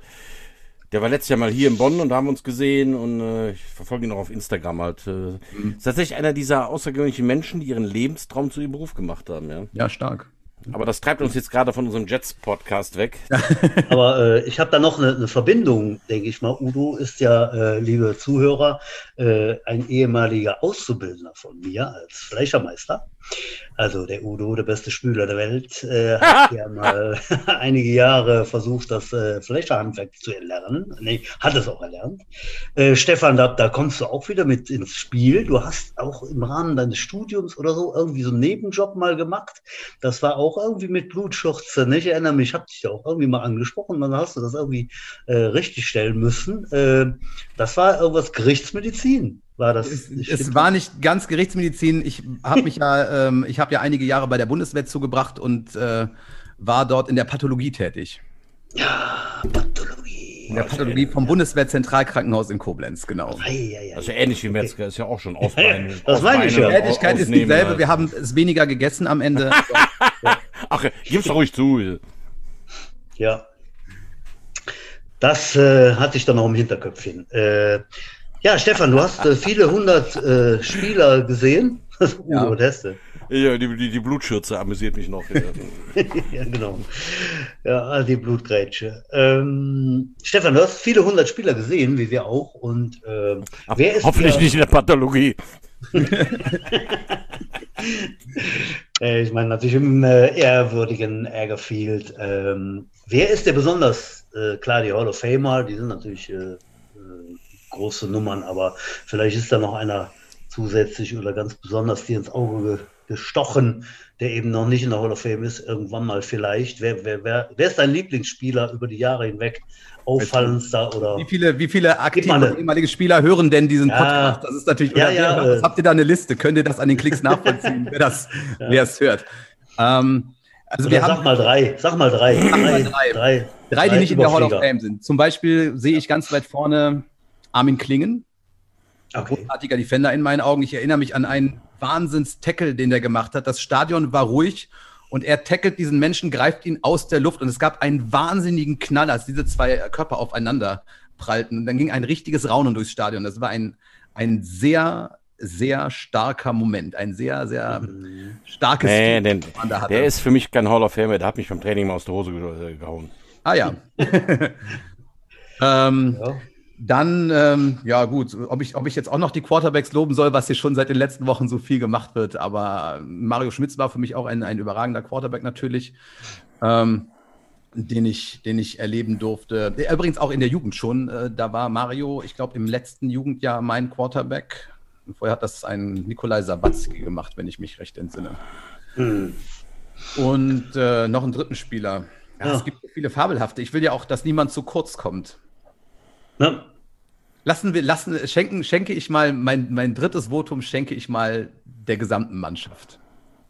der war letztes Jahr mal hier in Bonn und da haben wir uns gesehen und äh, ich verfolge ihn auch auf Instagram halt. Äh, mhm. Ist tatsächlich einer dieser außergewöhnlichen Menschen, die ihren Lebenstraum zu ihrem Beruf gemacht haben, ja. Ja, stark. Aber das treibt uns jetzt gerade von unserem Jets-Podcast weg. Aber äh, ich habe da noch eine, eine, Verbindung, denke ich mal. Udo ist ja, äh, liebe Zuhörer, äh, ein ehemaliger Auszubildender von mir als Fleischermeister. Also der Udo, der beste Spüler der Welt, äh, hat ja mal einige Jahre versucht, das äh, Fleischerhandwerk zu erlernen. Nee, hat es auch erlernt. Äh, Stefan, da, da kommst du auch wieder mit ins Spiel. Du hast auch im Rahmen deines Studiums oder so irgendwie so einen Nebenjob mal gemacht. Das war auch irgendwie mit Blutschürze. Ne? Ich erinnere mich, ich habe dich ja auch irgendwie mal angesprochen. Dann hast du das irgendwie äh, richtig stellen müssen. Äh, das war irgendwas Gerichtsmedizin war das. Es, es war nicht ganz Gerichtsmedizin. Ich habe mich ja, ähm, ich habe ja einige Jahre bei der Bundeswehr zugebracht und äh, war dort in der Pathologie tätig. Ja, Pathologie. In der Pathologie vom Bundeswehr-Zentralkrankenhaus in Koblenz, genau. Das ist ja ähnlich wie Metzger, ist ja auch schon Aufbein. das meine ich ja. Die Tätigkeit ist dieselbe, wir haben es weniger gegessen am Ende. Ach, gib's doch ruhig zu. Ja. Das äh, hatte ich dann noch im Hinterköpfchen. Äh, ja, Stefan, du hast äh, viele hundert äh, Spieler gesehen. ja. Udo Teste. Ja, die, die, die Blutschürze amüsiert mich noch. Ja, ja genau. Ja, die Blutgrätsche. Ähm, Stefan, du hast viele hundert Spieler gesehen, wie wir auch. Und äh, Ach, wer ist hoffentlich der... nicht in der Pathologie. Äh, ich meine natürlich im äh, ehrwürdigen Ärgerfield. Ähm, wer ist der besonders, äh, klar, die Hall of Famer, die sind natürlich äh, große Nummern, aber vielleicht ist da noch einer zusätzlich oder ganz besonders dir ins Auge gestochen, der eben noch nicht in der Hall of Fame ist, irgendwann mal vielleicht. Wer, wer, wer, wer ist dein Lieblingsspieler über die Jahre hinweg? Auffallendster oder. Wie viele, wie viele aktive ehemalige Spieler hören denn diesen ja, Podcast? Das ist natürlich. Ja, ja, wer, äh, habt ihr da eine Liste? Könnt ihr das an den Klicks nachvollziehen, wer das, ja. wer es hört? Ähm, also wir sag haben, mal drei. Sag mal drei. Sag drei, drei. drei. drei die nicht in der Hall of Fame sind. Zum Beispiel sehe ich ganz weit vorne Armin Klingen. Okay. Großartiger Defender in meinen Augen. Ich erinnere mich an einen Wahnsinns-Tackle, den der gemacht hat. Das Stadion war ruhig und er tackelt diesen Menschen, greift ihn aus der Luft und es gab einen wahnsinnigen Knall, als diese zwei Körper aufeinander prallten. Und dann ging ein richtiges Raunen durchs Stadion. Das war ein, ein sehr, sehr starker Moment. Ein sehr, sehr mhm. starkes nee, Team, den, man da hatte. Der ist für mich kein Hall of Fame, der hat mich beim Training mal aus der Hose gehauen. Ah ja. ähm, ja. Dann, ähm, ja gut, ob ich, ob ich jetzt auch noch die Quarterbacks loben soll, was hier schon seit den letzten Wochen so viel gemacht wird, aber Mario Schmitz war für mich auch ein, ein überragender Quarterback natürlich, ähm, den, ich, den ich erleben durfte. Übrigens auch in der Jugend schon, äh, da war Mario, ich glaube im letzten Jugendjahr mein Quarterback. Vorher hat das ein Nikolai Sabatzki gemacht, wenn ich mich recht entsinne. Hm. Und äh, noch einen dritten Spieler. Ja, ja. Es gibt viele fabelhafte. Ich will ja auch, dass niemand zu kurz kommt. Ne? Lassen wir, lassen, schenken, schenke ich mal, mein, mein drittes Votum schenke ich mal der gesamten Mannschaft.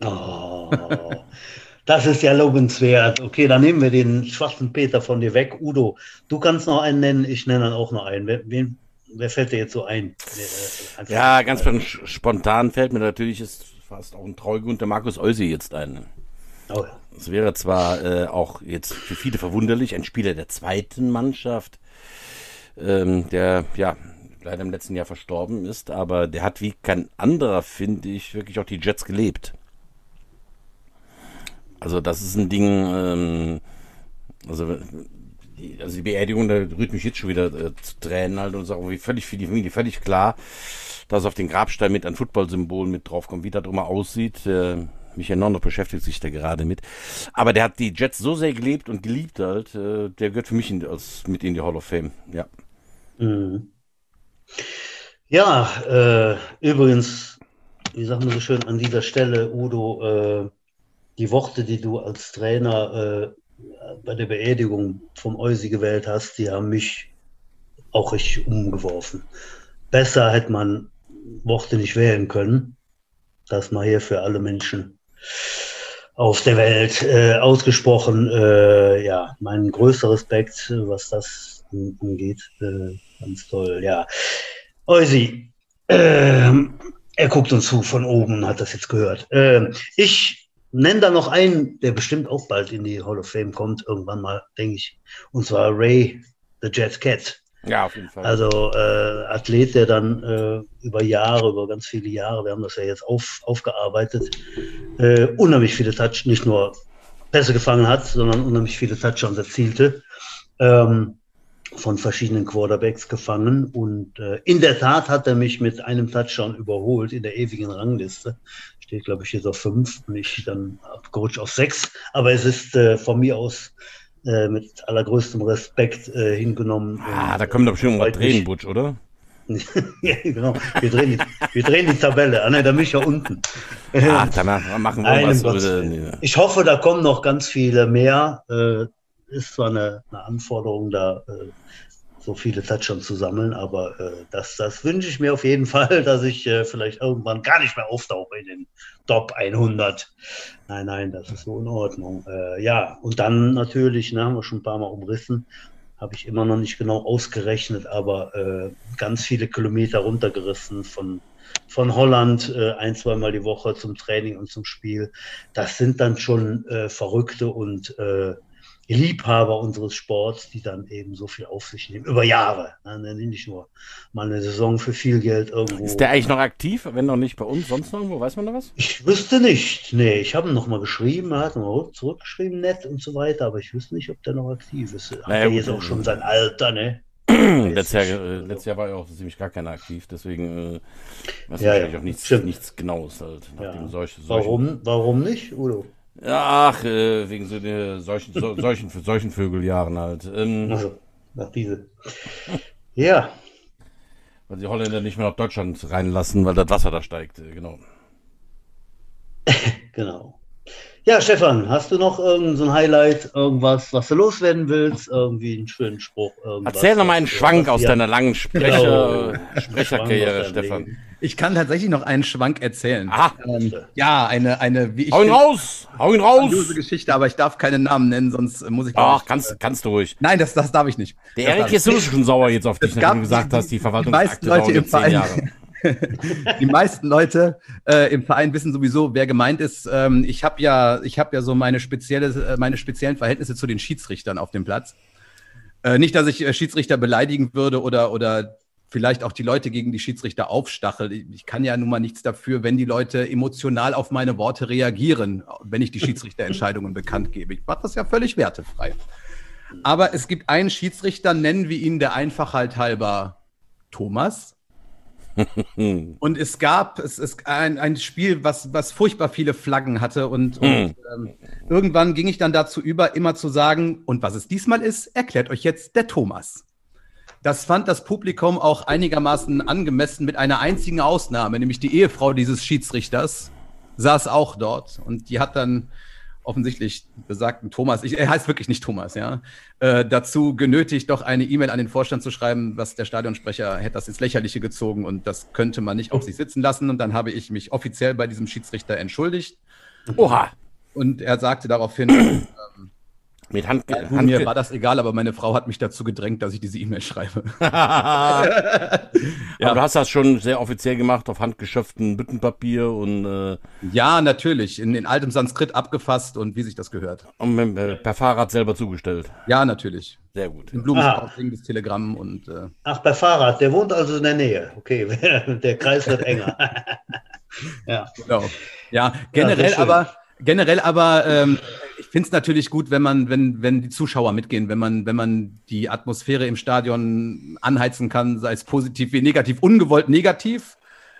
Oh, das ist ja lobenswert. Okay, dann nehmen wir den schwarzen Peter von dir weg. Udo, du kannst noch einen nennen, ich nenne dann auch noch einen. Wer, wen, wer fällt dir jetzt so ein? ja, ganz spontan fällt mir natürlich ist fast auch ein Traugrund der Markus Eusi jetzt ein. Oh. Es wäre zwar äh, auch jetzt für viele verwunderlich, ein Spieler der zweiten Mannschaft, ähm, der ja leider im letzten Jahr verstorben ist, aber der hat wie kein anderer, finde ich, wirklich auch die Jets gelebt. Also das ist ein Ding, ähm, also die, also die Beerdigung, da rührt mich jetzt schon wieder äh, zu Tränen halt und sagen, wie völlig für die Familie völlig klar, dass auf den Grabstein mit ein Football-Symbol mit draufkommt, wie das immer aussieht. Äh, Michael Nonno beschäftigt sich da gerade mit. Aber der hat die Jets so sehr gelebt und geliebt halt, äh, der gehört für mich in, als, mit in die Hall of Fame, ja. Mhm. Ja, äh, übrigens, wie sagen wir so schön an dieser Stelle, Udo, äh, die Worte, die du als Trainer äh, bei der Beerdigung vom Eusi gewählt hast, die haben mich auch richtig umgeworfen. Besser hätte man Worte nicht wählen können. Das mal hier für alle Menschen auf der Welt äh, ausgesprochen. Äh, ja, mein größter Respekt, was das angeht. Äh, ganz toll, ja. Eusi, äh, er guckt uns zu von oben und hat das jetzt gehört. Äh, ich nenne da noch einen, der bestimmt auch bald in die Hall of Fame kommt, irgendwann mal, denke ich. Und zwar Ray the Jet Cat. Ja, auf jeden Fall. Also äh, Athlet, der dann äh, über Jahre, über ganz viele Jahre, wir haben das ja jetzt auf, aufgearbeitet, äh, unheimlich viele Touch, nicht nur Pässe gefangen hat, sondern unheimlich viele Touchdowns erzielte. Ähm, von verschiedenen Quarterbacks gefangen und äh, in der Tat hat er mich mit einem Touchdown überholt in der ewigen Rangliste. Steht, glaube ich, jetzt auf fünf und ich dann Coach auf sechs. Aber es ist äh, von mir aus äh, mit allergrößtem Respekt äh, hingenommen. Ah, da kommen doch bestimmt mal Tränen, Butch, oder? ja, genau. Wir drehen, die, wir drehen die Tabelle. Ah, ne, da bin ich ja unten. Ach, da machen wir Nein, was. Oder, ich hoffe, da kommen noch ganz viele mehr. Ist zwar eine, eine Anforderung, da äh, so viele Touchdowns zu sammeln, aber äh, das, das wünsche ich mir auf jeden Fall, dass ich äh, vielleicht irgendwann gar nicht mehr auftauche in den Top 100. Nein, nein, das ist so in Ordnung. Äh, ja, und dann natürlich, ne, haben wir schon ein paar Mal umrissen, habe ich immer noch nicht genau ausgerechnet, aber äh, ganz viele Kilometer runtergerissen von, von Holland äh, ein, zweimal die Woche zum Training und zum Spiel. Das sind dann schon äh, verrückte und äh, Liebhaber unseres Sports, die dann eben so viel auf sich nehmen, über Jahre. Ne? Nicht nur mal eine Saison für viel Geld irgendwo. Ist der eigentlich noch aktiv, wenn noch nicht bei uns, sonst noch irgendwo? Weiß man da was? Ich wüsste nicht. Nee, ich habe ihn noch mal geschrieben, er hat noch zurückgeschrieben, nett und so weiter, aber ich wüsste nicht, ob der noch aktiv ist. Hat naja, er jetzt auch schon sein Alter, ne? letztes, Jahr, äh, letztes Jahr war ja auch ziemlich gar keiner aktiv, deswegen äh, weiß ja, ja, auch nichts, nichts Genaues halt. Ja. Solche, solche warum, warum nicht, Udo? Ach, äh, wegen so der solchen, so, solchen, solchen Vögeljahren halt. Ähm, also, nach diese. ja. Weil die Holländer nicht mehr nach Deutschland reinlassen, weil das Wasser da steigt, äh, genau. genau. Ja, Stefan, hast du noch irgendein so Highlight, irgendwas, was du loswerden willst? Irgendwie einen schönen Spruch? Erzähl noch mal einen Schwank aus deiner langen Sprecher, genau. Sprecherkarriere, Stefan. Leben. Ich kann tatsächlich noch einen Schwank erzählen. Ah. Ähm, ja, eine, eine, wie ich. Hau ihn raus! Hau ihn raus! Geschichte, aber ich darf keinen Namen nennen, sonst muss ich. Ach, kannst, äh, kannst du ruhig. Nein, das, das darf ich nicht. Der Erik ist sowieso schon sauer jetzt auf dich, nachdem du gesagt hast, die Verwaltungsakte die Leute im Verein, die meisten Leute äh, im Verein wissen sowieso, wer gemeint ist. Ähm, ich habe ja, ich habe ja so meine spezielle, äh, meine speziellen Verhältnisse zu den Schiedsrichtern auf dem Platz. Äh, nicht, dass ich äh, Schiedsrichter beleidigen würde oder oder vielleicht auch die Leute gegen die Schiedsrichter aufstachel. Ich kann ja nun mal nichts dafür, wenn die Leute emotional auf meine Worte reagieren, wenn ich die Schiedsrichterentscheidungen bekannt gebe. Ich mache das ja völlig wertefrei. Aber es gibt einen Schiedsrichter, nennen wir ihn der Einfachheit halber Thomas. und es gab es ist ein, ein Spiel, was, was furchtbar viele Flaggen hatte. Und, und hm. ähm, irgendwann ging ich dann dazu über, immer zu sagen, und was es diesmal ist, erklärt euch jetzt der Thomas. Das fand das Publikum auch einigermaßen angemessen mit einer einzigen Ausnahme, nämlich die Ehefrau dieses Schiedsrichters saß auch dort und die hat dann offensichtlich besagten Thomas, ich, er heißt wirklich nicht Thomas, ja, äh, dazu genötigt, doch eine E-Mail an den Vorstand zu schreiben, was der Stadionsprecher hätte das ins Lächerliche gezogen und das könnte man nicht auf sich sitzen lassen. Und dann habe ich mich offiziell bei diesem Schiedsrichter entschuldigt. Oha! Und er sagte daraufhin, ähm, mit Hand, ja, Hand Mir war das egal, aber meine Frau hat mich dazu gedrängt, dass ich diese E-Mail schreibe. ja. Aber du hast das schon sehr offiziell gemacht auf handgeschöpften Büttenpapier und äh Ja, natürlich. In, in altem Sanskrit abgefasst und wie sich das gehört. Und mit, äh, per Fahrrad selber zugestellt. Ja, natürlich. Sehr gut. Ein Blumenstrauß, das Telegramm und. Äh Ach, per Fahrrad, der wohnt also in der Nähe. Okay, der Kreis wird enger. ja. Genau. Ja, generell ja, aber generell aber ähm, ich finde es natürlich gut, wenn man, wenn, wenn die Zuschauer mitgehen, wenn man, wenn man die Atmosphäre im Stadion anheizen kann, sei es positiv wie negativ, ungewollt negativ.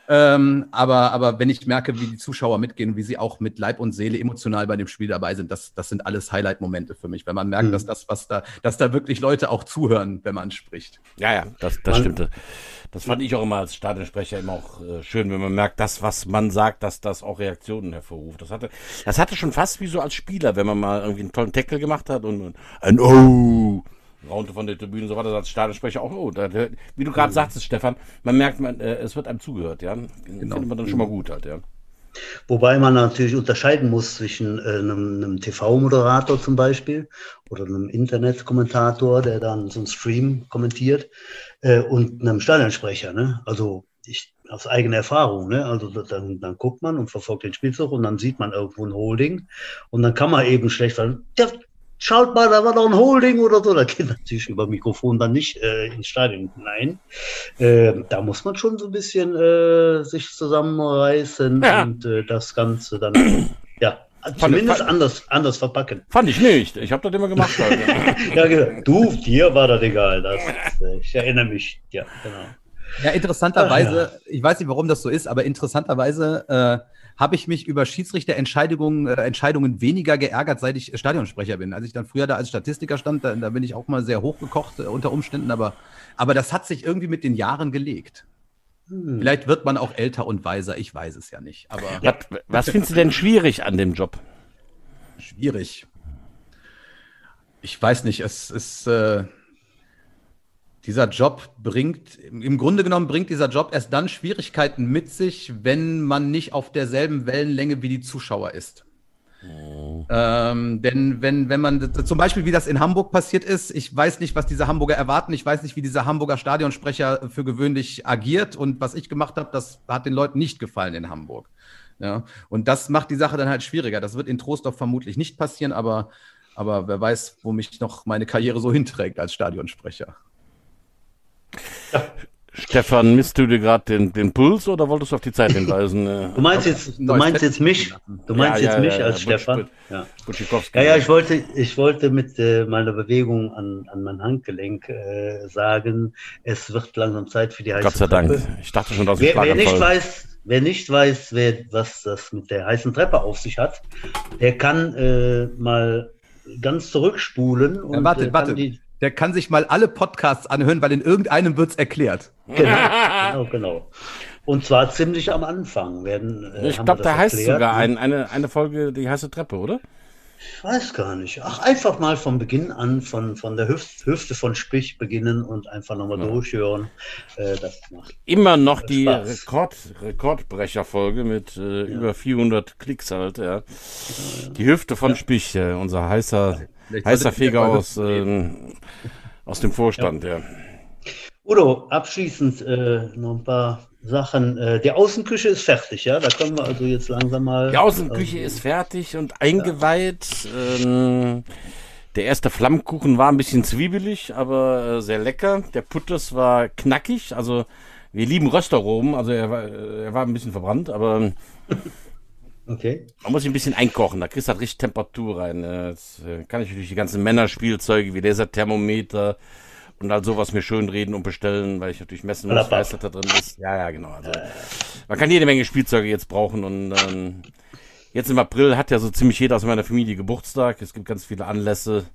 Ähm, aber, aber wenn ich merke, wie die Zuschauer mitgehen, wie sie auch mit Leib und Seele emotional bei dem Spiel dabei sind, das, das sind alles Highlight-Momente für mich, wenn man merkt, mhm. dass das, was da, dass da wirklich Leute auch zuhören, wenn man spricht. Ja, ja, das, das stimmt. Das fand ich auch immer als Stadionsprecher immer auch äh, schön, wenn man merkt, das, was man sagt, dass das auch Reaktionen hervorruft. Das hatte, das hatte schon fast wie so als Spieler, wenn man mal irgendwie einen tollen Tackle gemacht hat und, und ein Oh raunte von der Tribüne, so war das als Stadionsprecher auch, oh, da, wie du gerade mhm. sagtest, Stefan, man merkt, man, äh, es wird einem zugehört, ja. Genau. Findet man dann schon mal gut halt, ja. Wobei man natürlich unterscheiden muss zwischen äh, einem, einem TV-Moderator zum Beispiel oder einem Internetkommentator, der dann so einen Stream kommentiert, äh, und einem Stadionsprecher. Ne? Also ich aus eigener Erfahrung, ne? Also dann, dann guckt man und verfolgt den Spielzug und dann sieht man irgendwo ein Holding und dann kann man eben schlecht sagen, schaut mal, da war doch ein Holding oder so. Da geht natürlich über Mikrofon dann nicht äh, ins Stadion hinein. Äh, da muss man schon so ein bisschen äh, sich zusammenreißen ja. und äh, das Ganze dann, ja, zumindest fand, anders, anders verpacken. Fand ich nicht. Ich habe das immer gemacht. Halt. ja, genau. Du, dir war das egal. Das, äh, ich erinnere mich. Ja, genau. Ja, interessanterweise, Ach, ja. ich weiß nicht, warum das so ist, aber interessanterweise äh, habe ich mich über Schiedsrichterentscheidungen äh, Entscheidungen weniger geärgert, seit ich Stadionsprecher bin. Als ich dann früher da als Statistiker stand, da, da bin ich auch mal sehr hochgekocht äh, unter Umständen, aber, aber das hat sich irgendwie mit den Jahren gelegt. Hm. Vielleicht wird man auch älter und weiser, ich weiß es ja nicht. Aber was, was findest du denn schwierig an dem Job? Schwierig. Ich weiß nicht, es ist. Äh, dieser Job bringt, im Grunde genommen bringt dieser Job erst dann Schwierigkeiten mit sich, wenn man nicht auf derselben Wellenlänge wie die Zuschauer ist. Oh. Ähm, denn wenn, wenn man zum Beispiel, wie das in Hamburg passiert ist, ich weiß nicht, was diese Hamburger erwarten, ich weiß nicht, wie dieser Hamburger Stadionsprecher für gewöhnlich agiert und was ich gemacht habe, das hat den Leuten nicht gefallen in Hamburg. Ja, und das macht die Sache dann halt schwieriger. Das wird in Trostorf vermutlich nicht passieren, aber, aber wer weiß, wo mich noch meine Karriere so hinträgt als Stadionsprecher. Stefan, misst du dir gerade den, den Puls oder wolltest du auf die Zeit hinweisen? du meinst jetzt, du meinst jetzt mich? Du meinst ja, jetzt ja, mich ja, als Stefan? Ja. ja, ja, ich wollte, ich wollte mit äh, meiner Bewegung an, an mein Handgelenk äh, sagen, es wird langsam Zeit für die heiße Gott sei Treppe. Dank. Ich dachte schon, dass ich wer, wer nicht weiß, Wer nicht weiß, wer, was das mit der heißen Treppe auf sich hat, der kann äh, mal ganz zurückspulen und ja, warte, äh, warte. Die, der kann sich mal alle Podcasts anhören, weil in irgendeinem wird es erklärt. Genau, genau, genau. Und zwar ziemlich am Anfang werden. Äh, ich glaube, da heißt erklärt. sogar ein, eine, eine Folge die heiße Treppe, oder? Ich weiß gar nicht. Ach, einfach mal von Beginn an, von, von der Hüfte, Hüfte von Spich beginnen und einfach nochmal ja. durchhören. Äh, das macht Immer noch die Rekord, Rekordbrecherfolge mit äh, ja. über 400 Klicks halt. Ja. Die Hüfte von ja. Spich, äh, unser heißer Heißer Feger aus, äh, aus dem Vorstand, ja. ja. Udo, abschließend äh, noch ein paar Sachen. Äh, die Außenküche ist fertig, ja? Da können wir also jetzt langsam mal. Die Außenküche äh, ist fertig und eingeweiht. Ja. Ähm, der erste Flammkuchen war ein bisschen zwiebelig, aber äh, sehr lecker. Der Puttes war knackig. Also wir lieben Röstaromen. Also er war, äh, er war ein bisschen verbrannt, aber Okay. Man muss sich ein bisschen einkochen, da kriegst du halt richtig Temperatur rein. Jetzt äh, kann ich natürlich die ganzen Männerspielzeuge wie Laserthermometer und all sowas mir schön reden und bestellen, weil ich natürlich messen muss, was da drin ist. Ja, ja, genau. Also, man kann jede Menge Spielzeuge jetzt brauchen und ähm, jetzt im April hat ja so ziemlich jeder aus meiner Familie Geburtstag. Es gibt ganz viele Anlässe,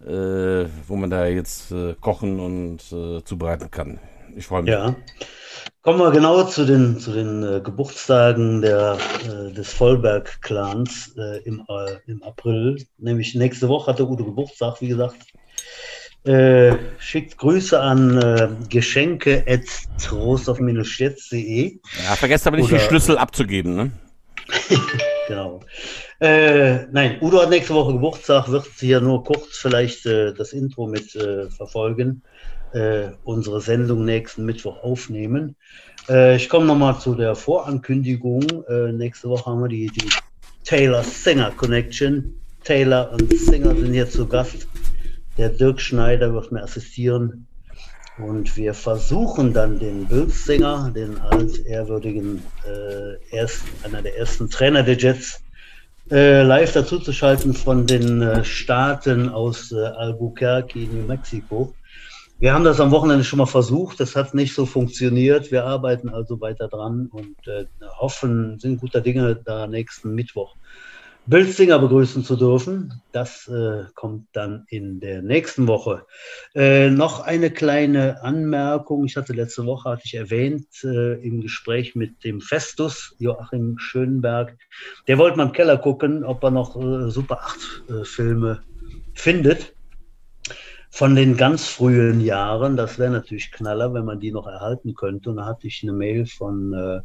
äh, wo man da jetzt äh, kochen und äh, zubereiten kann. Ich freue mich. Ja. Kommen wir genau zu den, zu den äh, Geburtstagen der, äh, des Vollberg-Clans äh, im, äh, im April. Nämlich nächste Woche hat der Udo Geburtstag, wie gesagt. Äh, schickt Grüße an äh, geschenke at trostorf-jetzt.de. Ja, vergesst aber nicht, Oder, die Schlüssel abzugeben, ne? genau. Äh, nein, Udo hat nächste Woche Geburtstag, wird hier nur kurz vielleicht äh, das Intro mit äh, verfolgen äh, unsere Sendung nächsten Mittwoch aufnehmen. Äh, ich komme nochmal zu der Vorankündigung. Äh, nächste Woche haben wir die, die Taylor Singer Connection. Taylor und Singer sind hier zu Gast. Der Dirk Schneider wird mir assistieren. Und wir versuchen dann den Bills-Sänger, den altehrwürdigen, äh, erst, einer der ersten Trainer der Jets, äh, live dazuzuschalten von den äh, Staaten aus äh, Albuquerque, New Mexico. Wir haben das am Wochenende schon mal versucht, das hat nicht so funktioniert. Wir arbeiten also weiter dran und äh, hoffen, sind guter Dinge, da nächsten Mittwoch Bildsinger begrüßen zu dürfen. Das äh, kommt dann in der nächsten Woche. Äh, noch eine kleine Anmerkung. Ich hatte letzte Woche, hatte ich erwähnt, äh, im Gespräch mit dem Festus, Joachim Schönberg, der wollte mal im Keller gucken, ob er noch äh, Super 8 äh, Filme findet. Von den ganz frühen Jahren, das wäre natürlich Knaller, wenn man die noch erhalten könnte. Und da hatte ich eine Mail von äh,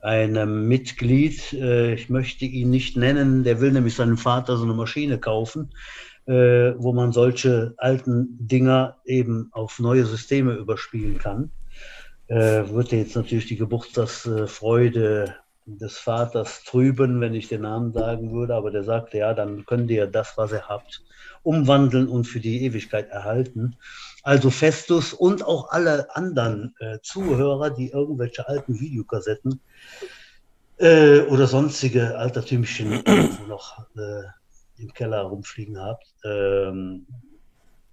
einem Mitglied, äh, ich möchte ihn nicht nennen, der will nämlich seinem Vater so eine Maschine kaufen, äh, wo man solche alten Dinger eben auf neue Systeme überspielen kann. Äh, würde jetzt natürlich die Geburtstagsfreude des Vaters trüben, wenn ich den Namen sagen würde, aber der sagte, ja, dann könnt ihr das, was ihr habt, umwandeln und für die Ewigkeit erhalten. Also Festus und auch alle anderen äh, Zuhörer, die irgendwelche alten Videokassetten äh, oder sonstige altertümlichen noch äh, im Keller rumfliegen habt, ähm,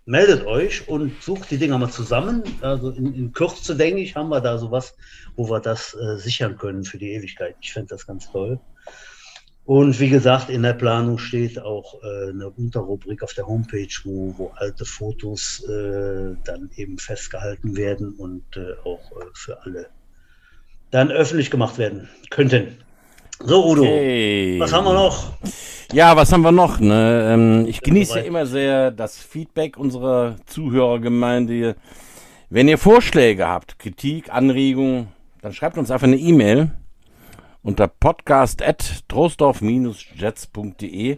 meldet euch und sucht die Dinger mal zusammen. Also in, in Kürze, denke ich, haben wir da sowas, wo wir das äh, sichern können für die Ewigkeit. Ich finde das ganz toll. Und wie gesagt, in der Planung steht auch äh, eine Unterrubrik auf der Homepage, wo, wo alte Fotos äh, dann eben festgehalten werden und äh, auch äh, für alle dann öffentlich gemacht werden könnten. So, Udo, okay. was haben wir noch? Ja, was haben wir noch? Ne? Ähm, ich genieße ja immer sehr das Feedback unserer Zuhörergemeinde. Wenn ihr Vorschläge habt, Kritik, Anregungen, dann schreibt uns einfach eine E-Mail unter podcast.trostorf-jets.de.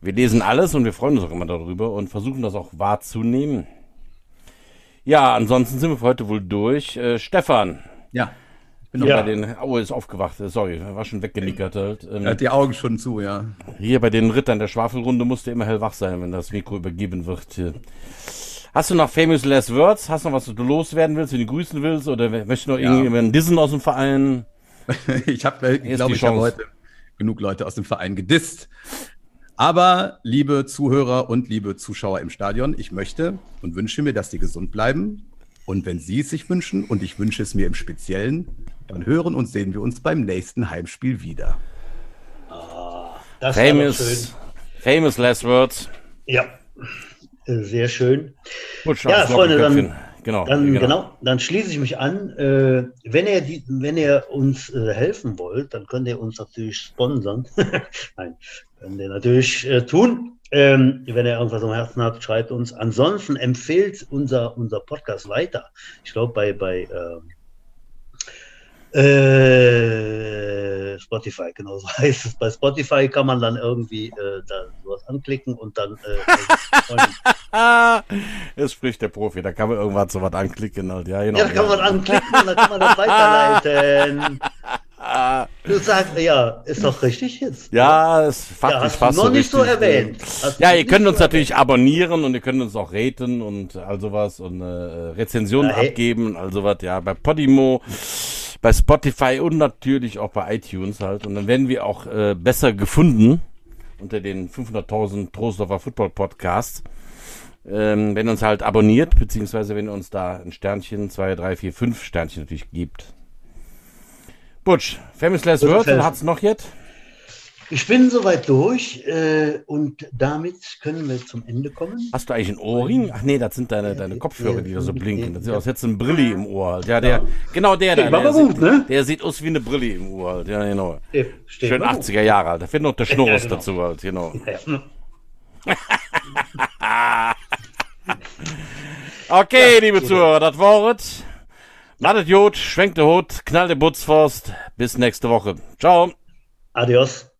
Wir lesen alles und wir freuen uns auch immer darüber und versuchen das auch wahrzunehmen. Ja, ansonsten sind wir für heute wohl durch. Äh, Stefan. Ja. Bin noch ja. bei den. Oh, ist aufgewacht. Sorry, war schon weggenickert halt. Ähm, er hat die Augen schon zu, ja. Hier bei den Rittern der Schwafelrunde musst du immer hellwach sein, wenn das Mikro übergeben wird. Hier. Hast du noch famous last words? Hast du noch was, du loswerden willst, wenn du grüßen willst? Oder möchtest du noch ja. irgendjemanden dissen aus dem Verein? ich habe, glaube ich, habe heute genug Leute aus dem Verein gedisst. Aber, liebe Zuhörer und liebe Zuschauer im Stadion, ich möchte und wünsche mir, dass Sie gesund bleiben. Und wenn Sie es sich wünschen, und ich wünsche es mir im Speziellen, dann hören und sehen wir uns beim nächsten Heimspiel wieder. Ah, das famous, famous last words. Ja, sehr schön. Gut, ja, Freunde, dann Genau, dann, genau. genau. dann schließe ich mich an. Äh, wenn, ihr die, wenn ihr uns äh, helfen wollt, dann könnt ihr uns natürlich sponsern. Nein, könnt ihr natürlich äh, tun. Ähm, wenn ihr irgendwas am Herzen habt, schreibt uns. Ansonsten empfehlt unser, unser Podcast weiter. Ich glaube, bei, bei ähm, äh, Spotify, genau so heißt es. Bei Spotify kann man dann irgendwie äh, da sowas anklicken und dann. Äh, Jetzt spricht der Profi, da kann man irgendwas so was anklicken. Halt. Ja, genau, ja, da kann man anklicken und dann kann man das weiterleiten. Du sagst, ja, ist doch richtig jetzt. Ja, ist faktisch ja, hast fast noch so nicht so erwähnt. Hast ja, ihr könnt uns erwähnt. natürlich abonnieren und ihr könnt uns auch raten und all sowas und äh, Rezensionen ja, abgeben, all sowas, ja, bei Podimo bei Spotify und natürlich auch bei iTunes halt. Und dann werden wir auch äh, besser gefunden unter den 500.000 Trostdorfer Football Podcasts. Ähm, wenn ihr uns halt abonniert, beziehungsweise wenn ihr uns da ein Sternchen, zwei, drei, vier, fünf Sternchen natürlich gibt. Butch, Famous Last Words, hat es noch jetzt? Ich bin soweit durch äh, und damit können wir zum Ende kommen. Hast du eigentlich ein Ohrring? Ach nee, das sind deine, deine Kopfhörer, die da so blinken. Das sieht aus jetzt ein Brilli im Ohr halt. Ja, der, genau der da. Der, gut, ne? der sieht aus wie eine Brilli im Ohr halt. Ja, genau. Schön 80er Jahre halt. Da fehlt noch der Schnurrs ja, genau. dazu halt, genau. okay, liebe Zuhörer, das war's. Ladet Jod, schwenkt der Hut, knallt der Butzforst. Bis nächste Woche. Ciao. Adios.